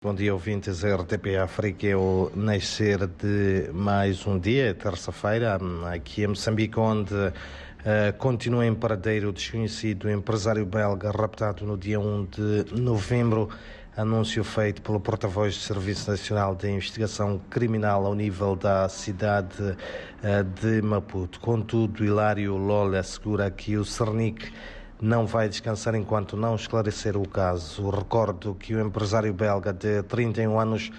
Bom dia, ouvintes da RTP África. É o nascer de mais um dia, terça-feira, aqui em Moçambique, onde uh, continua em paradeiro desconhecido o empresário belga raptado no dia 1 de novembro. Anúncio feito pelo porta-voz do Serviço Nacional de Investigação Criminal ao nível da cidade uh, de Maputo. Contudo, Hilário Lola assegura que o Cernic não vai descansar enquanto não esclarecer o caso. Recordo que o empresário belga de 31 anos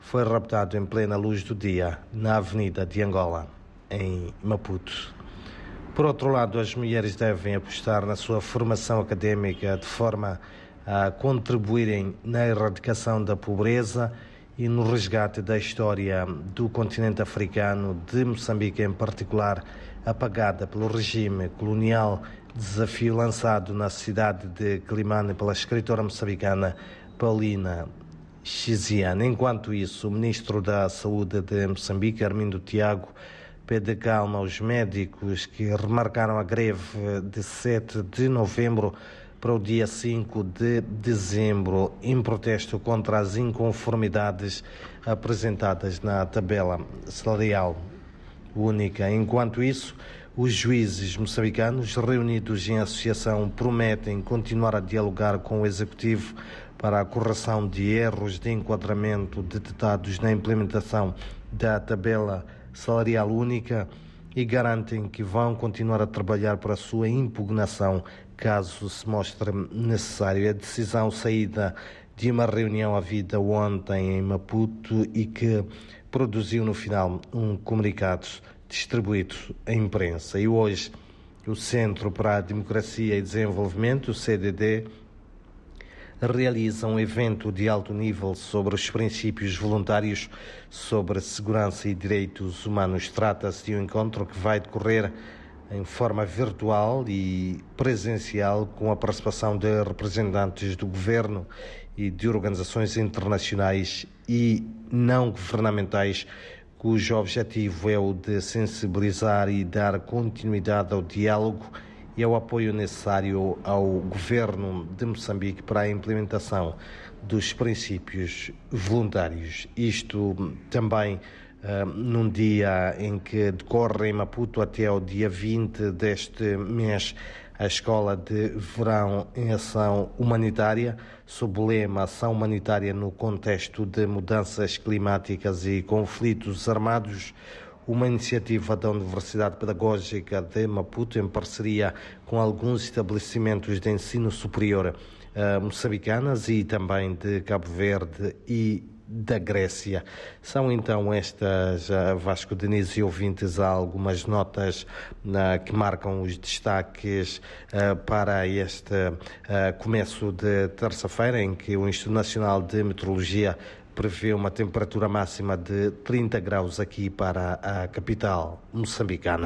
foi raptado em plena luz do dia na Avenida de Angola, em Maputo. Por outro lado, as mulheres devem apostar na sua formação académica de forma a contribuírem na erradicação da pobreza e no resgate da história do continente africano, de Moçambique em particular, apagada pelo regime colonial, desafio lançado na cidade de Climane pela escritora moçambicana Paulina Xiziana. Enquanto isso, o ministro da Saúde de Moçambique, Armindo Tiago, pede calma aos médicos que remarcaram a greve de 7 de novembro para o dia 5 de dezembro, em protesto contra as inconformidades apresentadas na tabela salarial única. Enquanto isso, os juízes moçambicanos, reunidos em associação, prometem continuar a dialogar com o Executivo para a correção de erros de enquadramento detectados na implementação da tabela salarial única e garantem que vão continuar a trabalhar para a sua impugnação caso se mostre necessário. A decisão saída de uma reunião havida ontem em Maputo e que produziu no final um comunicado distribuído à imprensa. E hoje o Centro para a Democracia e Desenvolvimento, o CDD, realiza um evento de alto nível sobre os princípios voluntários sobre segurança e direitos humanos. Trata-se de um encontro que vai decorrer em forma virtual e presencial com a participação de representantes do governo e de organizações internacionais e não governamentais cujo objetivo é o de sensibilizar e dar continuidade ao diálogo e ao apoio necessário ao governo de Moçambique para a implementação dos princípios voluntários. Isto também uh, num dia em que decorre em Maputo até o dia 20 deste mês a Escola de Verão em Ação Humanitária, sob o lema Ação Humanitária no contexto de mudanças climáticas e conflitos armados uma iniciativa da Universidade Pedagógica de Maputo, em parceria com alguns estabelecimentos de ensino superior uh, moçambicanas e também de Cabo Verde e da Grécia. São então estas, uh, Vasco Denise e ouvintes, algumas notas uh, que marcam os destaques uh, para este começo de terça-feira, em que o Instituto Nacional de Meteorologia prevê uma temperatura máxima de 30 graus aqui para a capital moçambicana.